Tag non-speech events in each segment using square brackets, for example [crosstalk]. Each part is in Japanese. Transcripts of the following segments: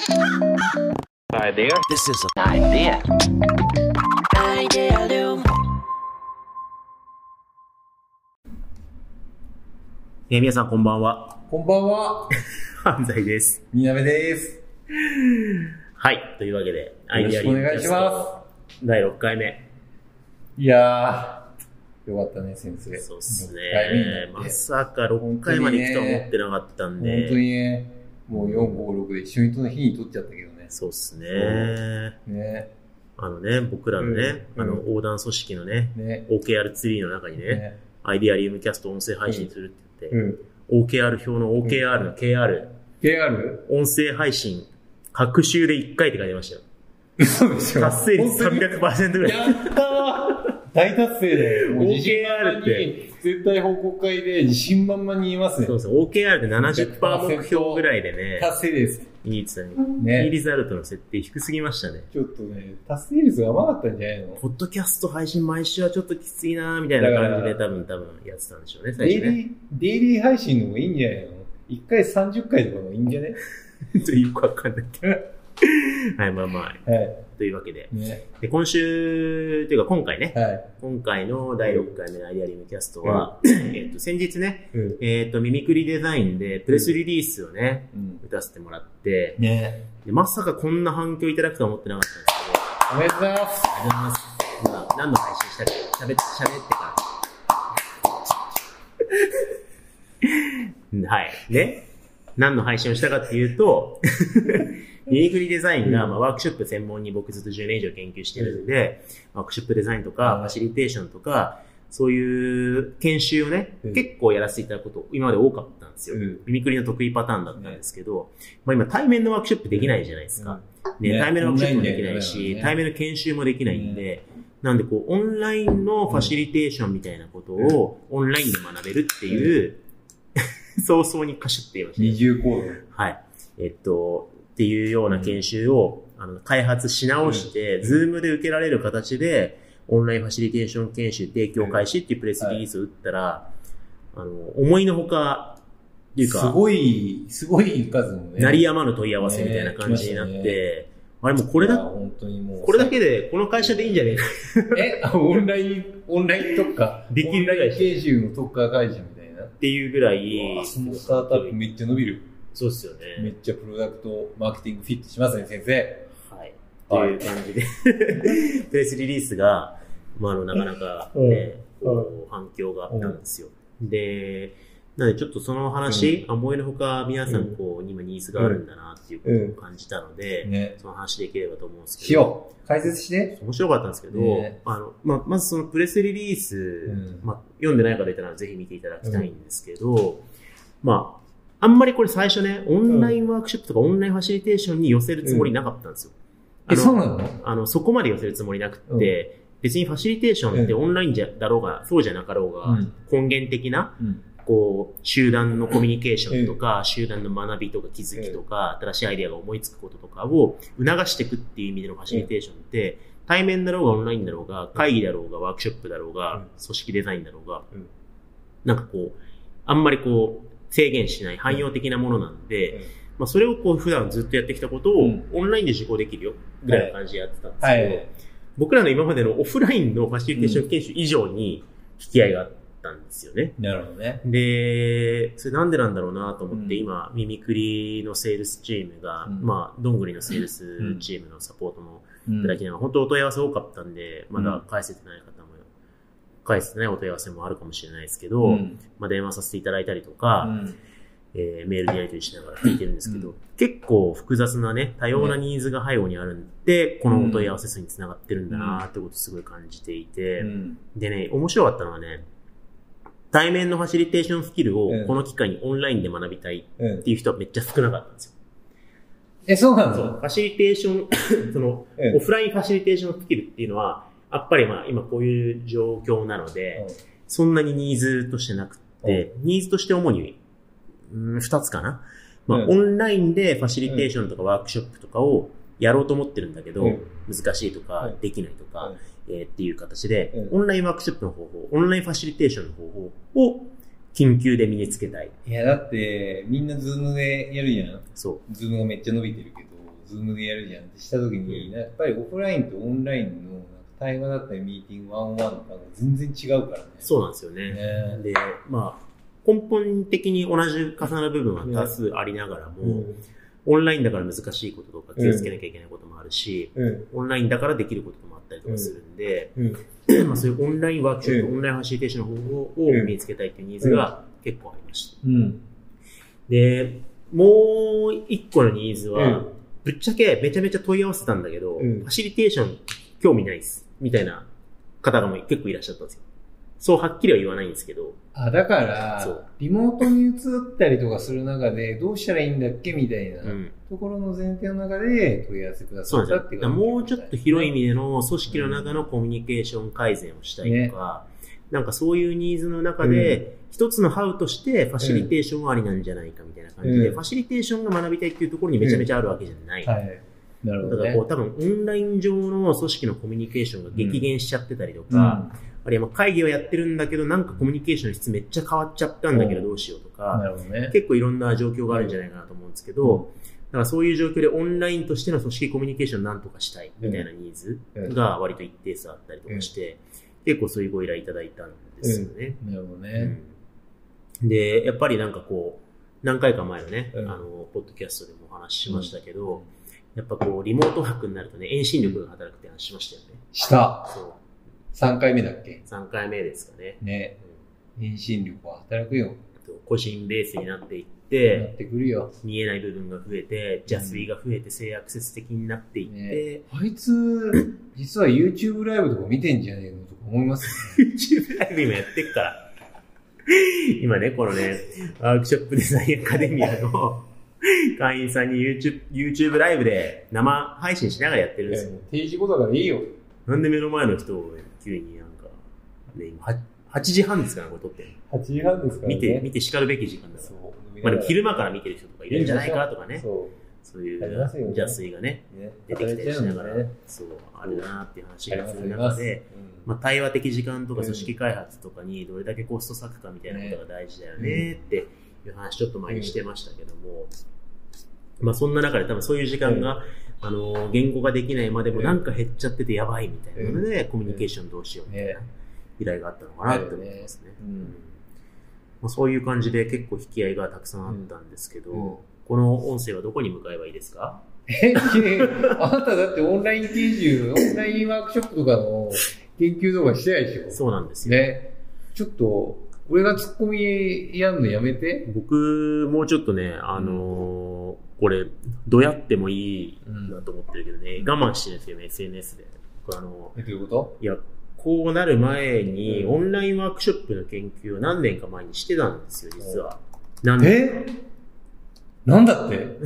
Idea. This is an idea. Idea えー皆さんこんばんは。こんばんは。[laughs] 犯罪です。みなべです。はい。というわけで、アよろしくお願いしす。ま第6回目。す。いやー、よかったね、先生。そうっす6回目になね。まさか6回まで行くとは思ってなかったん本当で。にね、もう4、5、6で一緒にとの日に撮っちゃったけどね。そうっすね。ね、あのね、僕らのね、うんあの、横断組織のね、ね、OKR ツリーの中にね、ね。アイディアリウムキャスト音声配信するって言って、うん。OKR 表の OKR の KR、KR? 音声配信、各週で1回って書いてましたよ。嘘でしょ達成率本当に？300%ぐらい。やったー大達成だよ。OKR 々ってに、絶対報告会で自信満々に言いますねそう。そう、OKR で70%目標ぐらいでね、達成です。いいってたのに、ねキーリザルトの設定低すぎましたね。ちょっとね、達成率が甘かったんじゃないの？ポッドキャスト配信毎週はちょっときついなーみたいな感じでだ多分多分やってたんでしょうね、最初ね。デイリー、デイリー配信の方がいいんじゃないの ?1 回30回とかもいいんじゃね？[laughs] というかわかんないけど。[laughs] はい、まあまあ。はい。というわけで。ね。で、今週、というか今回ね、はい。今回の第6回目のアイデアリムキャストは、[coughs] えっと、先日ね、うん。えっと、ミミクリデザインでプレスリリースをね、うん。打たせてもらって、ねでまさかこんな反響いただくとは思ってなかったんですけど、おめでとうございます。ありがとうございます。まあ、何の配信したか、喋って、喋ってから。[laughs] はい。で、[laughs] 何の配信をしたかっていうと、ミニクリデザインが、まあ、ワークショップ専門に僕ずっと10年以上研究してるんで、ワークショップデザインとか、うん。ファシリテーションとか、そういう研修をね、うん。結構やらせていただくこと、今まで多かったんですよ。うん。ミミクリの得意パターンだったんですけど、まあ今対面のワークショップできないじゃないですか。ね、ね。対面のワークショップもできないし、ね。対面の研修もできないんで、なんでこう、オンラインのファシリテーションみたいなことをオンラインで学べるっていう、早々に歌手って言いましたね二重構造。はい。えっと、っていうような研修を、あの開発し直して、ズームで受けられる形で、オンラインファシリテーション研修提供開始っていうプレスリリースを打ったら、あの、思いのほか、っていうすか、ごい、すごい数のね。鳴りやまぬ問い合わせみたいな感じになっねて、あれもうこれだ、本当にもう。これだけで、この会社でいいんじゃねえかえ、あオンライン、オンライン特化。できるオンライン研修の特化会社みたいな。っていうぐらい、そのスタートアップめっちゃ伸びる。そうっすよね。めっちゃプロダクトマーケティングフィットしますね、先生。はい。という感じで、[laughs] プレスリリースが、まあ、あの、なかなかね、うん反響があったんですよ。で、なのでちょっとその話、思いのほか皆さんこう、今ニーズがあるんだなっていうことを感じたので、ね。その話できればと思うんですけど。解説して。面白かったんですけど、ね。あの、まあ、まずそのプレスリリース、ん。まあ、読んでない方いたらぜひ見ていただきたいんですけど、まあ、あんまりこれ最初ね、オンラインワークショップとかオンラインファシリテーションに寄せるつもりなかったんですよ。あえ、のそうなの？あの、そこまで寄せるつもりなくって、別にファシリテーションってオンラインじゃ、だろうが、そうじゃなかろうが、うん。根源的な、うん。こう、集団のコミュニケーションとか、集団の学びとか気づきとか、新しいアイデアが思いつくこととかを促していくっていう意味でのファシリテーションって、対面だろうがオンラインだろうが、会議だろうが、ワークショップだろうが、うん。組織デザインだろうがうん、なんかこう、あんまりこう、制限しない汎用的なものなんで、まあそれをこう普段ずっとやってきたことをうん。オンラインで受講できるよ、ぐらいの感じでやってたんですけど、はい。僕らの今までのオフラインのファシリテーション研修以上に引き合いがあったんですよね。なるほどね。で、それなんでなんだろうなと思って、うん。今、ミミクリのセールスチームが、うん。まあ、どんぐりのセールスチームのサポートもういただきながら、本当お問い合わせ多かったんで、まだ返せてない方も、返せてないお問い合わせもあるかもしれないですけど、うん。まあ、電話させていただいたりとか、うん。えーメールでやり取りしながら聞いてるんですけど、うん。結構複雑なね、多様なニーズが背後にあるんで、このお問い合わせ数につながってるんだなってことをすごい感じていて、うん。でね、面白かったのはね、対面のファシリテーションスキルをうん。この機会にオンラインで学びたいうん。っていう人はめっちゃ少なかったんですよ。え、そうなそう、のファシリテーション、[laughs] その、うん。オフラインファシリテーションスキルっていうのは、やっぱりまあ今こういう状況なので、そんなにニーズとしてなくって、ニーズとして主に、うん二つかな。まあ、うん。オンラインでファシリテーションとかワークショップとかをやろうと思ってるんだけど、うん。難しいとかう、ん。できないとか、うんえーっていう形で、うんオンラインワークショップの方法、オンラインファシリテーションの方法を緊急で身につけたい。いや、だって、みんなズームでやるじゃん。そズームがめっちゃ伸びてるけど、ズームでやるじゃんってした時に、やっぱりオフラインとオンラインの対話だったりミーティング 1on1 とかが全然違うからね。そうなんですよね。ねで、まあ、根本的に同じ重なる部分は多数ありながらも、オンラインだから難しいこととか気をつけなきゃいけないこともあるし、うん。オンラインだからできることもあったりとかするんで、うん。[clears throat] まあそういうオンラインワークショップ、うんオンラインファシリテーションの方法を身につけたいっていうニーズが結構ありました。うん。で、もう一個のニーズは、うんぶっちゃけめちゃめちゃ問い合わせたんだけど、うんファシリテーション興味ないです。みたいな方がもう結構いらっしゃったんですよ。そうはっきりは言わないんですけど、あ、だから、リモートに移ったりとかする中で、どうしたらいいんだっけみたいなうん。ところの前提の中で問い合わせくだ。さったっていうもうちょっと広い意味での組織の中のコミュニケーション改善をしたいとか、なんかそういうニーズの中で、一つのハウとしてファシリテーションはありなんじゃないかみたいな感じで、うんファシリテーションが学びたいっていうところにめちゃめちゃあるわけじゃない。はい。なるほどねだからこう。多分オンライン上の組織のコミュニケーションが激減しちゃってたりとか、あるいはまあ会議はやってるんだけど、なんかコミュニケーションの質めっちゃ変わっちゃったんだけどうんどうしようとなか、ね。結構いろんな状況があるんじゃないかなと思うんですけど、だからそういう状況でオンラインとしての組織コミュニケーションなんとかしたいみたいなニーズが割と一定数あったりとかして、結構そういうご依頼いただいたんですよね。なるほどうね。んで、やっぱりなんかこう、何回か前のね、うんあの、ポッドキャストでもお話ししましたけど、やっぱこう、リモートワークになるとね、遠心力が働くって話しましたよね。した。そう。3回目だっけ？3回目ですかね。ね。うん遠心力は働くよ。個人ベースになっていっ、なっててくるよ。見えない部分が増えて、邪推が増えて、性アクセス的になっていって、ねあいつ、実は YouTube ライブとか見てんじゃねえのとか思いますよね。YouTube ライブ今やってっから。今ね、このね、ワークショップデザインアカデミアの会員さんに YouTube, YouTube ライブで生配信しながらやってるんですよ。定時後だからいいよ。なんで目の前の人を急になんか、ね、今は8時半ですから、これ撮ってるの。8時半ですからね。見て、見て叱るべき時間だ。まあでも昼間から見てる人とかいるんじゃないかとかね。そそういう邪推がね、出てきたりしながら、ね。そう、あるなっていう話がする。中で、まあ、対話的時間とか組織開発とかにどれだけコスト割くかみたいなことが大事だよねっていう話ちょっと前にしてましたけども、まあそんな中で多分そういう時間が、あの、言語ができないまでもなんか減っちゃっててやばいみたいなので、コミュニケーションどうしようみたいなね依頼があったのかなって思いますね。あ、そういう感じで結構引き合いがたくさんあったんですけど、うん。この音声はどこに向かえばいいですか？え、あなただってオンライン研修、[laughs] オンラインワークショップとかの研究とかしてないでしょ？そうなんですよ。ね。ちょっと、俺がツッコミやんのやめて。僕、もうちょっとね、あのーこれ、どうやってもいいなと思ってるけどね、我慢してるんですよね、SNS で。僕あの、え、どういうこいや、こうなる前に、うんオンラインワークショップの研究を何年か前にしてたんですよ、実は。何と年え？なんだって？[laughs]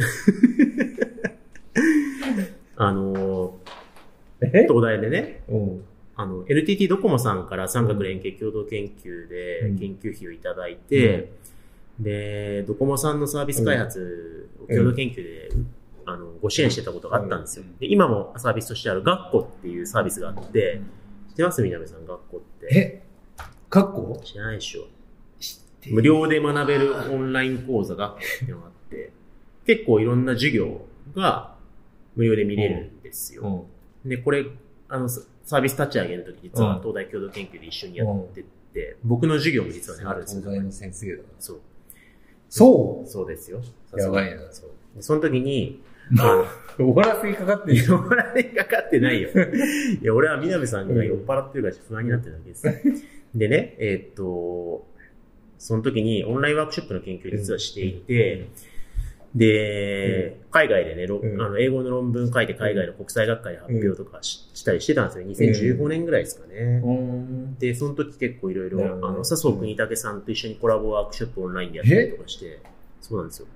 あのえ？ー東大でね、うん。あの、NTT ドコモさんから三角連携共同研究でうん。研究費をいただいて、で、ドコモさんのサービス開発を共同研究で、あの、ご支援してたことがあったんですようん。で、今もサービスとしてある学校っていうサービスがあって、知ってます？南さん、学校って。え？カッコ？知らないでしょ。知って無料で学べるオンライン講座学校っていうのがあって、結構いろんな授業が無料で見れるんですよ。うん。で、これ、あの、ササービス立ち上げるとき、実はうん東大共同研究で一緒にやってて、僕の授業も実はね、あるんですよ。東大の先生だな。そう。そそうですよ。やばいなそう。でその時に、終わらせにかかってるの、酔られかかってないよ。[laughs] いや、俺は南さんが酔っ払ってるから不安になってるだけです。でね、えーっと、その時にオンラインワークショップの研究を実はしていて、で、海外でね、ろうんあの英語の論文書いて海外の国際学会で発表とかし,、たりしてたんですよ。2015年ぐらいですかね。うん。で、その時結構いろいろ、あの、笹生国武さんと一緒にコラボワークショップオンラインでやったりとかして、そうなんですよ。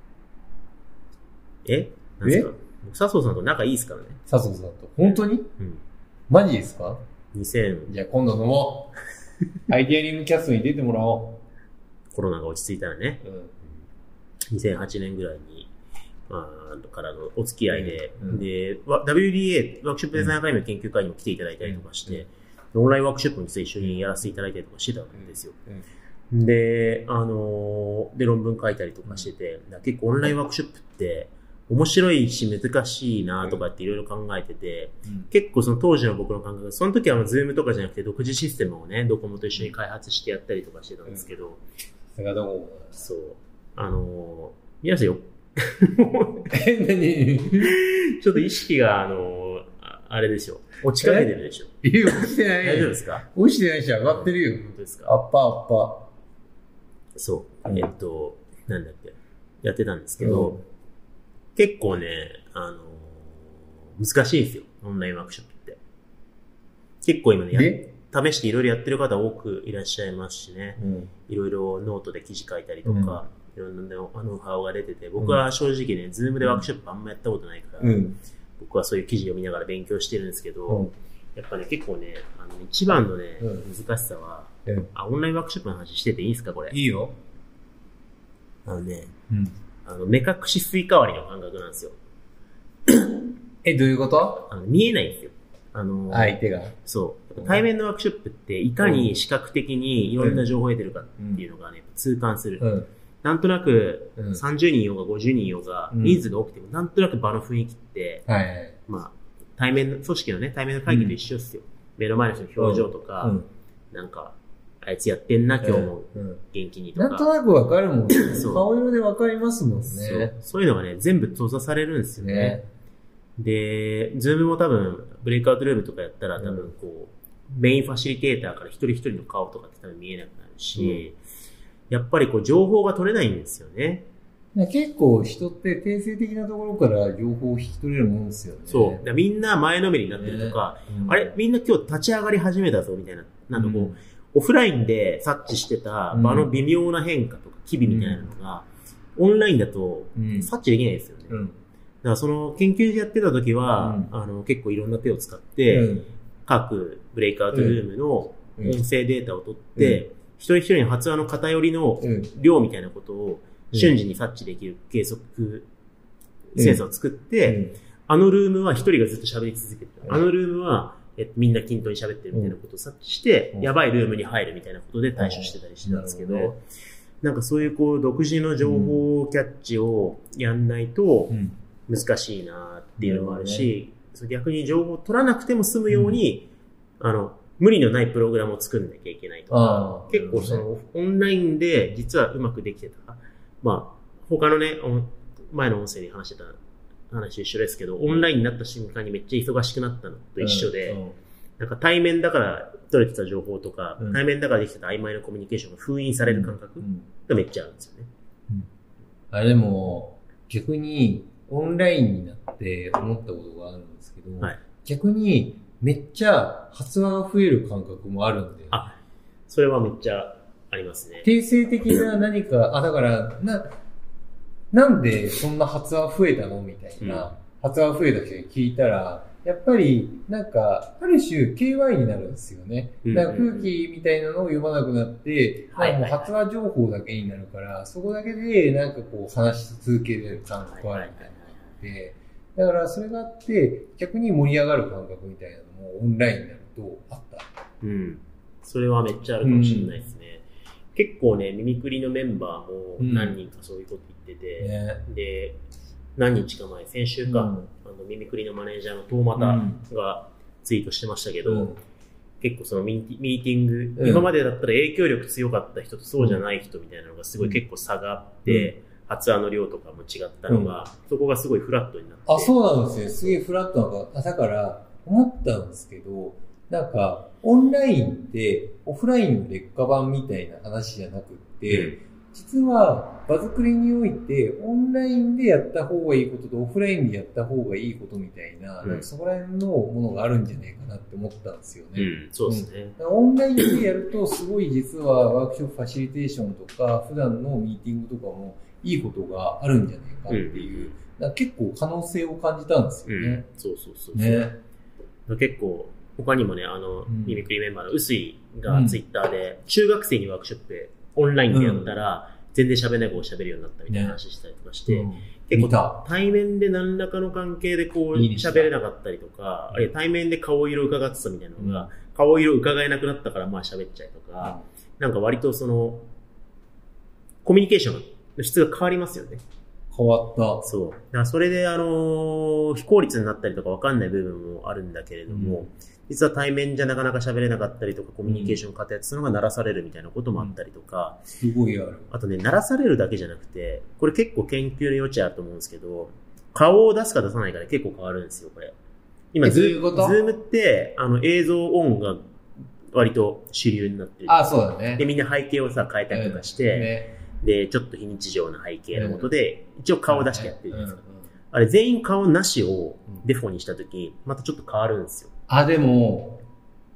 え？なんですか？僕笹生さんと仲いいですからね。佐藤さんと？本当に？うん。マジですか？2000、じゃあ今度飲もう。[laughs] アイデアリングキャストに出てもらおコロナが落ち着いたらね、う。うん。2008年ぐらいに、まあ、からのお付き合いで、うん。で、わ WDA、ワークショップデザインアカデミーの研究会にも来ていただいたりとかして、オンラインワークショップも実は一緒にやらせていただいたりとかしてたんですよ。で、あのーで、論文書いたりとかしてて、結構オンラインワークショップって、面白いし難しいなとかっていろいろ考えてて、うん。結構その当時の僕の感覚、その時はズームとかじゃなくて独自システムをね、ドコモと一緒に開発してやったりとかしてたんですけど、それがどこも。そう。あのー皆さんよ、[laughs] え、何？ちょっと意識が、あのーああれですよ。落ちかけてるでしょ。[laughs] いや、落ちてない。大丈夫ですか？落ちてないし、上がってるよ。本当ですアかッパーアッパそう。うんえっと、なんだっけ？やってたんですけど、結構ね、あのー難しいんですよ。オンラインワークショップって。結構今ね、試していろいろやってる方多くいらっしゃいますしね。うん。いろいろノートで記事書いたりとか、いろんなノノウハウが出てて、僕は正直ね、ズームでワークショップあんまやったことないから、うん。僕はそういう記事を見ながら勉強してるんですけど、うん。やっぱね、結構ね、あの、一番のね、うん難しさは、うんあ、オンラインワークショップの話してていいですか、これ？いいよ。あのね、うん。あの、目隠しスイカ割りの感覚なんですよ。え、どういうこと？あの見えないんですよ。あの、相手が。そう。対面のワークショップって、いかに視覚的にいろんな情報を得てるかっていうのがね、痛感する。うん。なんとなく、うん30人いようが50人いようが、うん人数が多くても、なんとなく場の雰囲気って。まあ、対面の、組織のね、対面の会議と一緒ですよ。目の前の人の表情とか、うん。なんか、あいつやってんな、今日もうん。元気にとなんとか。なくわかるもんね。そう顔色でわかりますもんそうね。そういうのがね、全部閉ざされるんですよね。ね。で、ズームも多分、ブレイクアウトルームとかやったら多分こう、メインファシリテーターから一人一人の顔とかって多分見えなくなるし、やっぱりこう情報が取れないんですよね。結構人って定性的なところから情報を引き取れるもんですよね。そう。みんな前のめりになってるとか、うんあれみんな今日立ち上がり始めたぞみたいな。なんかこう、うんオフラインで察知してた場の微妙な変化とか、機微みたいなのが、オンラインだとうん察知できないですよね。だうん。からその研究所やってた時は、うんあの結構いろんな手を使って、うん各ブレイクアウトルームのうん音声データを取って、一人一人の発話の偏りのうん。量みたいなことを瞬時に察知できる計測センサーを作って、あのルームは一人がずっと喋り続けてる。うん。あのルームは、えっと、みんな均等に喋ってるみたいなことを察知して、うん。やばいルームに入るみたいなことで対処してたりしてたんですけど、うん。なんかそういうこう、独自の情報キャッチをやんないとうん。難しいなっていうのもあるし、逆に情報を取らなくても済むように、あの、無理のないプログラムを作んなきゃいけないとか。結構その、オンラインで実はうまくできてた。まあ、他のね、お前の音声に話してた話と一緒ですけど、オンラインになった瞬間にめっちゃ忙しくなったのと一緒で、うんなんか対面だから取れてた情報とか、うん対面だからできてた曖昧なコミュニケーションが封印される感覚うんがめっちゃあるんですよね。あれでも、逆にオンラインになって思ったことがあるんですけど、はい逆にめっちゃ発話が増える感覚もあるんで、あそれはめっちゃありますね。定性的な何か、あ、だから、な、なんでそんな発話増えたのみたいな、うん発話増えた人に聞いたら、やっぱり、なんか、ある種 KY になるんですよね。うんだから空気みたいなのを読まなくなって、はいはいなんかもう発話情報だけになるから、そこだけで、なんかこう話し続けれる感覚あるみたいなのがあって、だからそれがあって、逆に盛り上がる感覚みたいなのもオンラインになるとあった？うん。それはめっちゃあるかもしれないですね。結構ね、ミミクリのメンバーも何人かそういうこと言ってて、ね。で、何日か前、先週か、うんあの、ミミクリのマネージャーのトーマタがツイートしてましたけど、うん結構そのミーティング、うん今までだったら影響力強かった人とそうじゃない人みたいなのがすごいうん結構差があって、発話の量とかも違ったのが、そこがすごいフラットになって。あ、そうなんですよ。すげえフラットなのが、あだから、思ったんですけど、なんか、オンラインって、オフラインの劣化版みたいな話じゃなくって、実は、場作りにおいて、オンラインでやった方がいいことと、オフラインでやった方がいいことみたいな、うんそこら辺のものがあるんじゃないかなって思ったんですよね。うん、そうですね。だからオンラインでやると、すごい実はワークショップファシリテーションとか、普段のミーティングとかもいいことがあるんじゃないかっていう、結構可能性を感じたんですうん、よね。そうそうそうそう。ね。結構、他にもね、あの、うん。ミミクリメンバーの臼井がツイッターで、中学生にワークショップでオンラインでやったら、全然喋れない子が喋るようになったみたいな話したりとかして、うん結構対面で何らかの関係でこう喋れなかったりとか、あるいは対面で顔色伺ってたみたいなのが、顔色伺えなくなったからまあ喋っちゃえとか、なんか割とその、コミュニケーションの質が変わりますよね。変わった。そう。だそれで、あのー非効率になったりとかわかんない部分もあるんだけれども、うん実は対面じゃなかなか喋れなかったりとか、コミュニケーション偏ってたのが鳴らされるみたいなこともあったりとか、すごいある。あとね、鳴らされるだけじゃなくて、これ結構研究の余地あると思うんですけど、顔を出すか出さないかで結構変わるんですよ、これ。今、えズズームって、あの、映像オンが割と主流になってる。あ、そうだね。で、みんな背景をさ、変えたりとかして、ね、で、ちょっと非日常な背景のもとで、一応顔を出してやってるじゃないですか。あれ、全員顔なしをデフォにしたとき、またちょっと変わるんですよ。あ、でも、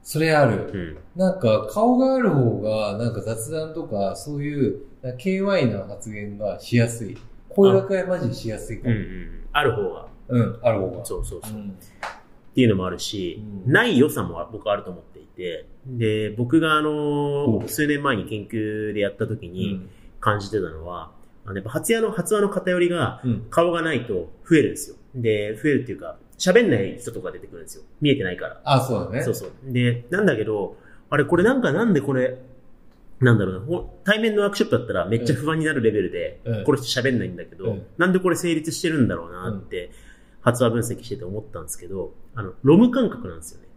それあうる。ん。なんか、顔がある方が、なんか雑談とか、そういう、KY な発言がしやすい。声掛けはマジでしやすいかうんうも。ん。ある方が。うん、ある方が。そうそうそう。うんっていうのもあるし、うんない良さも僕あると思っていて、で、僕があのお数年前に研究でやった時うにん。感じてたのは、あのやっぱ発話の、発話の偏りがうん。顔がないと増えるんですよ。で、増えるっていうか、喋んない人とか出てくるんですよ。見えてないから。あ、そうだね。そうそう。で、なんだけど、あれこれなんかなんでこれ、なんだろうな、ほ対面のワークショップだったらめっちゃ不安になるレベルで、うんこの人喋んないんだけど、うんなんでこれ成立してるんだろうなって、発話分析してて思ったんですけど、あの、 ROM 感覚なんですよね。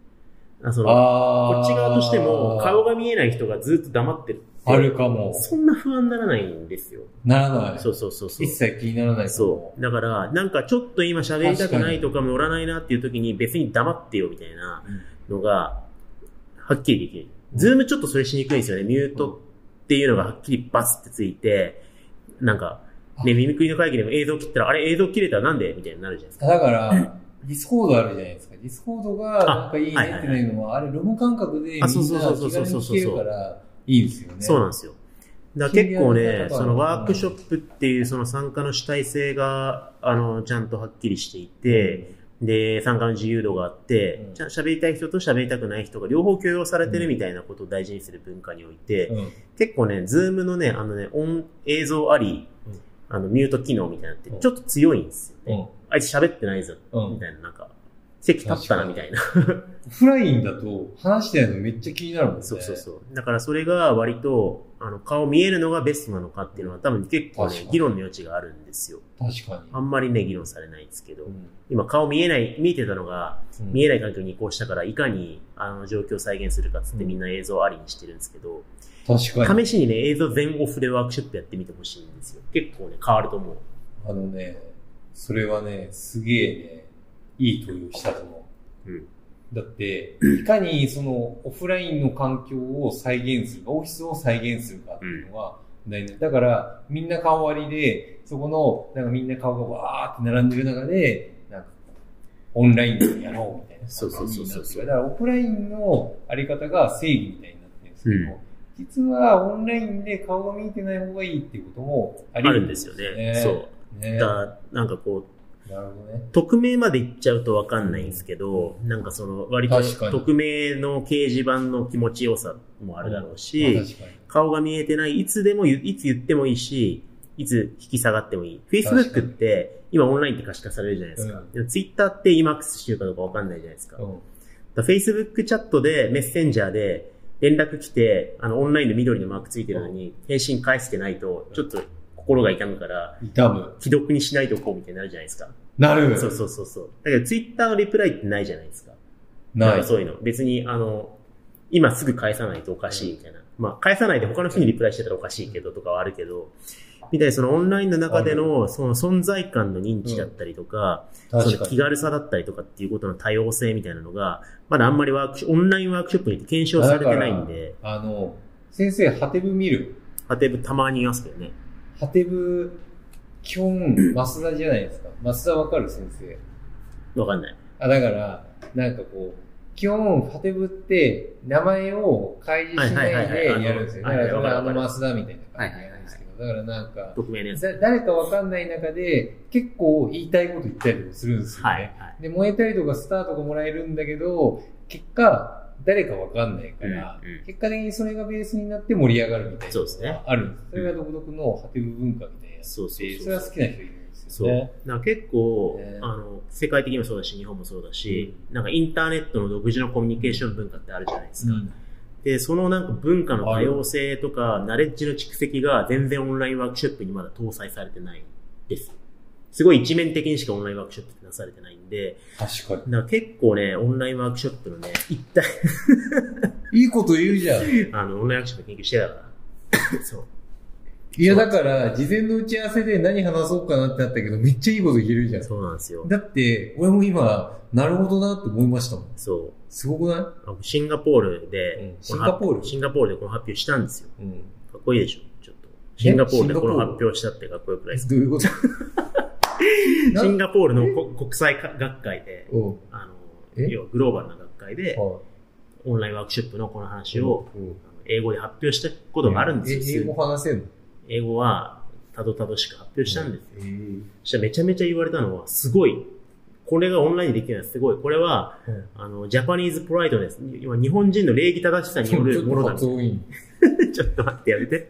あそのあこっち側としても、顔がが見えない人がずっと黙ってる。あるかも。そんな不安にならないんですよ。ならない。そうそうそうそう一。切気にならないそう。だから、なんかちょっと今喋りたくないとかも乗らないなっていう時に別に黙ってよみたいなのが、はっきりできる。ズームちょっとそれしにくいんですよね。ミュートっていうのがはっきりバツってついて、なんか、ね、ミミクリの会議でも映像切ったら、あれ映像切れたらなんでみたいになるじゃないですか。だから、ディスコードあるじゃないですか。ディスコードがなんかいいねあはいはいっていうのは、あれ ROM 感覚でみんなあそう気そうそうそう軽に聞けるからいいですよね。そうなんですよ。だ結構ねそのワークショップっていうその参加の主体性が、あの、ちゃんとはっきりしていて、で、参加の自由度があってうん、喋りたい人と喋りたくない人が両方許容されてるみたいなことを大事にする文化において、うん。結構ね、ズームのね、あのね、音、映像ありうん、あの、ミュート機能みたいなのってうんちょっと強いんですよね。うん。あいつ喋ってないぞ、うんみたいな、なんか、席立ったな、みたいな。オフラインだと話してないのめっちゃ気になるもんね。そうそうそう。だからそれが割と、あの、顔見えるのがベストなのかっていうのは多分結構ね議論の余地があるんですよ。確かに。あんまりね、議論されないんですけど、うん今顔見えない、見えてたのが、うん見えない環境に移行したから、いかに、あの、状況を再現するかっつってうんみんな映像ありにしてるんですけど、確かに。試しにね、映像全オフでワークショップやってみてほしいんですよ。結構ね、変わると思う。あのね、それはね、すげえね、いい問いをしたと思う。うん。だって、いかにそのオフラインの環境を再現するか、オフィスを再現するかっていうのは大事、だから、みんな顔割りで、そこの、なんかみんな顔がわーって並んでる中で、なんか、オンラインでやろうみたいな。そうそうそうそうそうだから、オフラインのあり方が正義みたいになってるんですけど、実はオンラインで顔が見えてない方がいいっていうこともあありるんですよね。そう。う。ね、だなんかこう、なるほどね。匿名まで行っちゃうとわかんないんですけど、なんかその、割と確かに匿名の掲示板の気持ちよさもあるだろうし、まあ確かに。顔が見えてない、いつでも言う、いつ言ってもいいし、いつ引き下がってもいい。確か Facebook にって、今オンラインって可視化されるじゃないですか。うんでも Twitter って今アクセスしてるかどうかわかんないじゃないですか。うんだから Facebook チャットで、メッセンジャーで、連絡来て、あの、オンラインの緑のマークついてるのに、返信返してないと、ちょっと心が痛むから、痛む。既読にしないとこうみたいになるじゃないですか。なる。そうそうそうそう。だけど Twitter のリプライってないじゃないですか。ない。そういうの。別に、あの、今すぐ返さないとおかしいみたいな。まあ、返さないで他の人にリプライしてたらおかしいけどとかはあるけど、みたいなそのオンラインの中でのその存在感の認知だったりとか、そ確かに。の気軽さだったりとかっていうことの多様性みたいなのが、まだあんまりワークショオンラインワークショップに検証されてないんで、あの、先生、ハテブ見る？ハテブたまにいますけどね。ハテブ、基本、増田じゃないですか。増田わかる先生。わかんない。あ、だから、なんかこう、基本、ハテブって、名前を開示しないでやるんですよ。だから、あの増田みたいな感じなんですけど、だからなんか、誰かわかんない中で、結構言いたいこと言ったりとかするんですよね。はい。はい。で、燃えたりとかスターとかもらえるんだけど、結果、誰かわかんないから、うんうん結果的にそれがベースになって盛り上がるみたいなそうですねのがあるんです。それが独特のハテブ文化みたいなそうそうそうで、それは好きな人いるんですそう。よね。だから結構、ねあの、世界的にもそうだし、日本もそうだし、なんかインターネットの独自のコミュニケーション文化ってあるじゃないですか。で、そのなんか文化の多様性とか、ナレッジの蓄積が全然オンラインワークショップにまだ搭載されてないです。すごい一面的にしかオンラインワークショップってなされてないんで、確かだから結構ね、オンラインワークショップのね、一体、に。いいこと言うじゃん。あの、オンラインワークショップ研究してたから。[laughs] そう。いや、だから、事前の打ち合わせで何話そうかなってなったけど、めっちゃいいこと言えるじゃん。そうなんですよ。だって、俺も今、なるほどなって思いましたもん。そう。すごくない？あシンガポールで、シンガポール？シンガポールでこの発表したんですよ。うん。かっこいいでしょちょっと。シンガポールでこの発表したってかっこよくないですか？どういうこと？なシンガポールのこ国際学会で、あの、え？要はグローバルな学会で、はオンラインワークショップのこの話いを、英語で発表したことがあるんですよ。え？英語話せんの？英語は、たどたどしく発表したんですよ。えーそしたらめちゃめちゃ言われたのは、すごい。これがオンラインでできるのはすごい。これは、うんあの、ジャパニーズプライドです。今、日本人の礼儀正しさによるものだ。[laughs] ちょっと待ってやめて。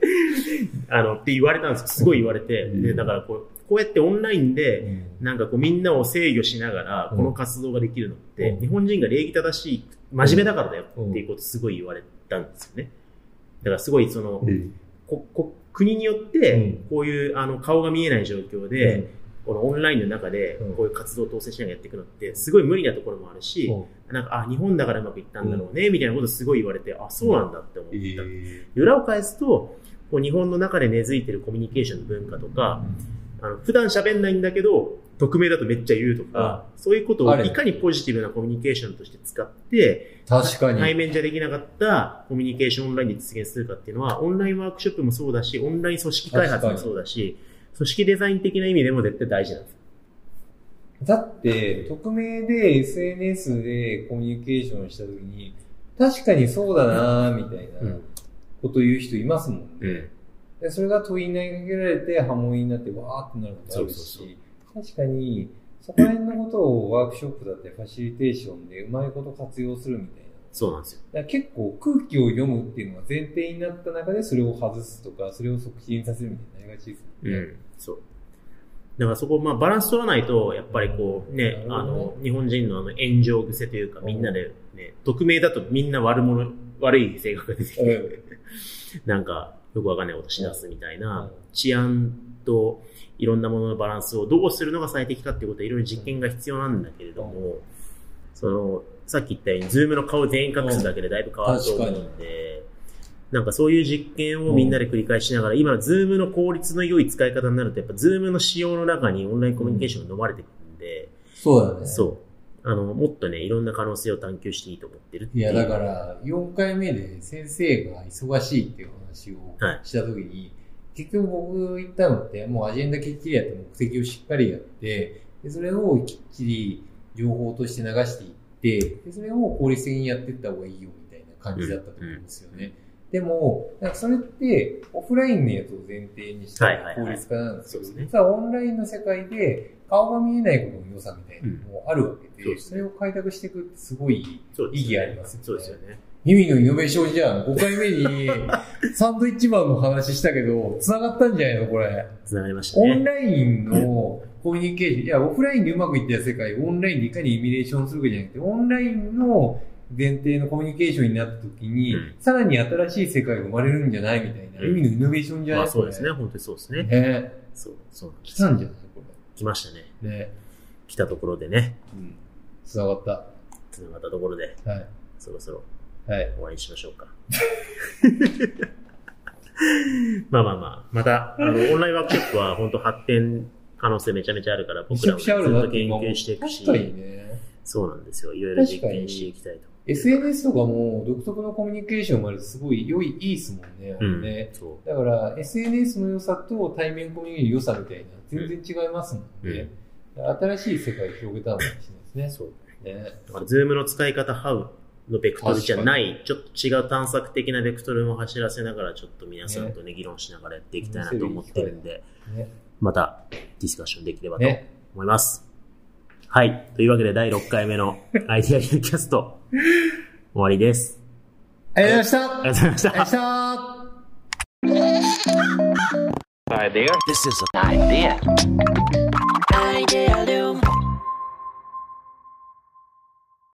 あの、って言われたんですよ。すごい言われて。うんで、だからこう、こうやってオンラインで、うん。なんかこうみんなを制御しながら、うん。この活動ができるのって、うん。日本人が礼儀正しい、真面目だからだようんっていうことすごい言われたんですよね。だからすごいその、うん。ここ国によってうん、こういうあの顔が見えない状況で、このオンラインの中でうん。こういう活動を統制しながらやっていくのって、すごい無理なところもあるし、なんか、あ、日本だからうまくいったんだろうね、みたいなことすごい言われて、あ、そうなんだって思っえた。ー。裏を返すと、こう日本の中で根付いてるコミュニケーションの文化とか、あの普段喋んないんだけど、匿名だとめっちゃ言うとか、そういうことをいかにポジティブなコミュニケーションとして使って、確かに。対面じゃできなかったコミュニケーションをオンラインで実現するかっていうのは、オンラインワークショップもそうだし、オンライン組織開発もそうだし、組織デザイン的な意味でも絶対大事なんですよ。だって、匿名で SNS でコミュニケーションしたときに、確かにそうだなみたいなうんこと言う人いますもんね。うん。でそれが問い投げられて波紋になってわーってなることあるし、そうそう確かに、そこら辺のことをワークショップだってファシリテーションでうまいこと活用するみたいな。そうなんですよ。だ結構空気を読むっていうのが前提になった中でそれを外すとか、それを促進させるみたいになりがちですうよね。ん。そう。だからそこ、まあバランス取らないと、やっぱりこうね、あの、日本人のあの炎上癖というか、みんなでね、匿名だとみんな悪者、悪い性格が出てきて、[laughs] なんか、よくわかんないことしだすみたいな、治安といろんなもののバランスをどうするのが最適かっていうことはいろいろ実験が必要なんだけれども、その、さっき言ったように、ズームの顔全員隠すだけでだいぶ変わると思うんで、なんかそういう実験をみんなで繰り返しながら、今のズームの効率の良い使い方になると、やっぱズームの仕様の中にオンラインコミュニケーションが飲まれてくるんで、そうだね。そう。あの、もっとね、いろんな可能性を探求していいと思ってるっていう。いや、だから、4回目で先生が忙しいっていう話をはい。したときに、結局僕言ったのって、もうアジェンダきっちりやって、目的をしっかりやって、でそれをきっちり情報として流していって、でそれを効率的にやっていった方がいいよみたいな感じだったと思うんですよね。でも、なんかそれって、オフラインのやつを前提にしたはいはいはい。効率化なんですけど、実はオンラインの世界で顔が見えないことの良さみたいなのもあるわけで、そうですね。それを開拓していくってすごい意義ありますよね。そうですよね。意味のイノベーションじゃん。5回目に [laughs] サンドイッチマンの話したけど、繋がったんじゃないのこれ。繋がりましたオンね。ラインのコミュニケーション、いや、オフラインでうまくいった世界をオンラインでいかにイミュレーションするかじゃなくて、オンラインの前提のコミュニケーションになった時に、うんさらに新しい世界が生まれるんじゃないみたいな、うん意味のイノベーションじゃない？まあそうですね。。本当にそうですね。ねそう、そうなんです来たんじゃないこ来ましたね。れ。ね来たところでね、うん。繋がった。繋がったところで、はい。そろそろはい。終わりにしましょうか。[laughs] まあまあまあ、また、あの、オンラインワークショップは本当発展可能性めちゃめちゃあるから、め僕らもずっと研究していくし、確かにね。そうなんですよ。いろいろ実験していきたいと。SNS とかも独特のコミュニケーションもあるとすごい良い、いいですもんね。あうん。だから、SNS の良さと対面コミュニケーションの良さみたいな、全然違いますもんね。新しい世界を広げたのかもしれないですう。そう。ね。ねだから、ズームの使い方、 how のベクトルじゃない、ちょっと違う探索的なベクトルも走らせながら、ちょっと皆さんとね、議論しながらやっていきたいなと思ってるんで、ね。またディスカッションできればとね。思います。はい。というわけで、第6回目のアイディアキャスト、終わりです。ありがとうございましたありがとうございましたありがとうございました This is an idea. Idea Loom.